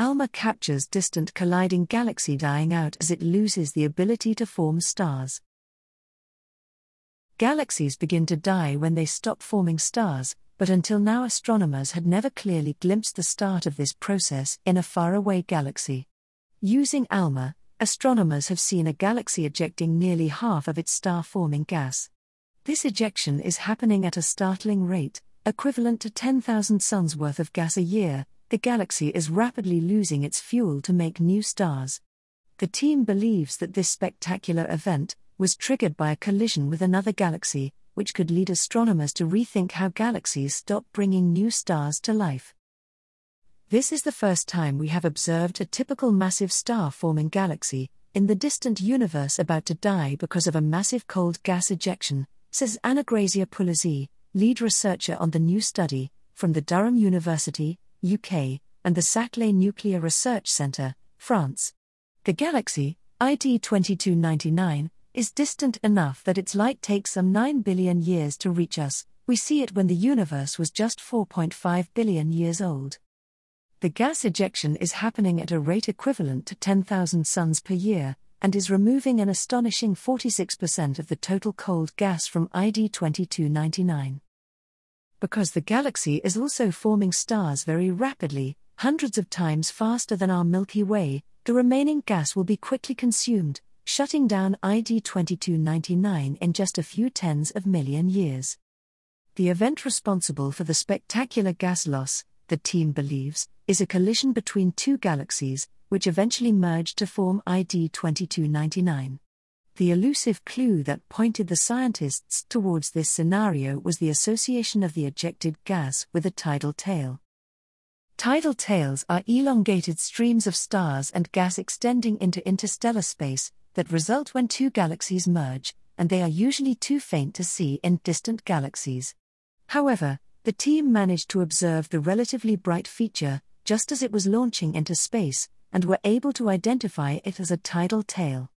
ALMA captures distant colliding galaxy dying out as it loses the ability to form stars. Galaxies begin to die when they stop forming stars, but until now astronomers had never clearly glimpsed the start of this process in a faraway galaxy. Using ALMA, astronomers have seen a galaxy ejecting nearly half of its star forming gas. This ejection is happening at a startling rate, equivalent to 10,000 suns worth of gas a year. The galaxy is rapidly losing its fuel to make new stars. The team believes that this spectacular event was triggered by a collision with another galaxy, which could lead astronomers to rethink how galaxies stop bringing new stars to life. This is the first time we have observed a typical massive star forming galaxy in the distant universe about to die because of a massive cold gas ejection, says Annagrazia Puglisi, lead researcher on the new study, from the Durham University, UK, and the Saclay Nuclear Research Centre, France. The galaxy, ID 2299, is distant enough that its light takes some 9 billion years to reach us. We see it when the universe was just 4.5 billion years old. The gas ejection is happening at a rate equivalent to 10,000 suns per year, and is removing an astonishing 46% of the total cold gas from ID 2299. Because the galaxy is also forming stars very rapidly, hundreds of times faster than our Milky Way, the remaining gas will be quickly consumed, shutting down ID 2299 in just a few tens of million years. The event responsible for the spectacular gas loss, the team believes, is a collision between two galaxies, which eventually merged to form ID 2299. The elusive clue that pointed the scientists towards this scenario was the association of the ejected gas with a tidal tail. Tidal tails are elongated streams of stars and gas extending into interstellar space that result when two galaxies merge, and they are usually too faint to see in distant galaxies. However, the team managed to observe the relatively bright feature just as it was launching into space, and were able to identify it as a tidal tail.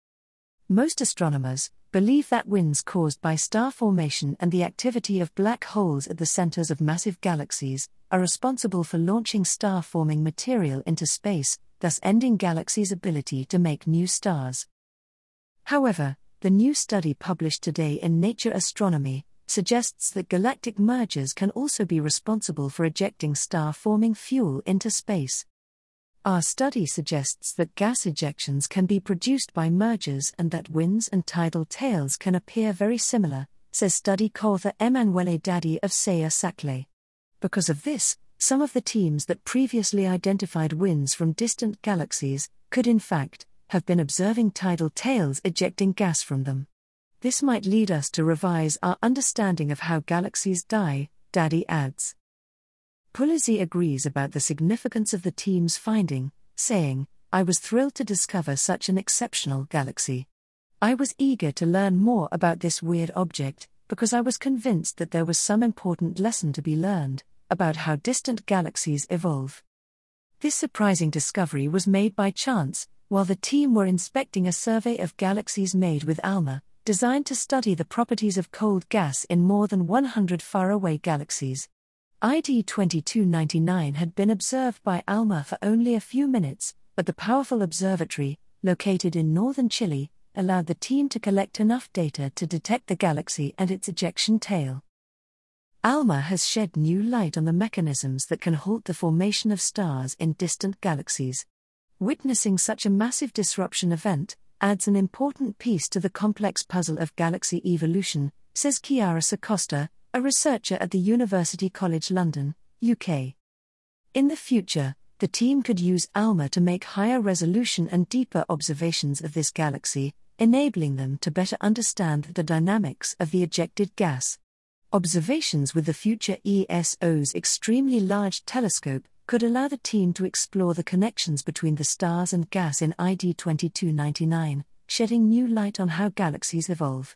Most astronomers believe that winds caused by star formation and the activity of black holes at the centers of massive galaxies are responsible for launching star forming material into space, thus ending galaxies' ability to make new stars. However, the new study published today in Nature Astronomy suggests that galactic mergers can also be responsible for ejecting star forming fuel into space. Our study suggests that gas ejections can be produced by mergers and that winds and tidal tails can appear very similar, says study co author Emanuele Daddi of CEA Saclay. Because of this, some of the teams that previously identified winds from distant galaxies could, in fact, have been observing tidal tails ejecting gas from them. This might lead us to revise our understanding of how galaxies die, Daddi adds. Puglisi agrees about the significance of the team's finding, saying, I was thrilled to discover such an exceptional galaxy. I was eager to learn more about this weird object, because I was convinced that there was some important lesson to be learned about how distant galaxies evolve. This surprising discovery was made by chance, while the team were inspecting a survey of galaxies made with ALMA, designed to study the properties of cold gas in more than 100 faraway galaxies. ID 2299 had been observed by ALMA for only a few minutes, but the powerful observatory, located in northern Chile, allowed the team to collect enough data to detect the galaxy and its ejection tail. ALMA has shed new light on the mechanisms that can halt the formation of stars in distant galaxies. Witnessing such a massive disruption event, adds an important piece to the complex puzzle of galaxy evolution, says Chiara Circosta, a researcher at the University College London, UK. In the future, the team could use ALMA to make higher resolution and deeper observations of this galaxy, enabling them to better understand the dynamics of the ejected gas. Observations with the future ESO's extremely large telescope could allow the team to explore the connections between the stars and gas in ID 2299, shedding new light on how galaxies evolve.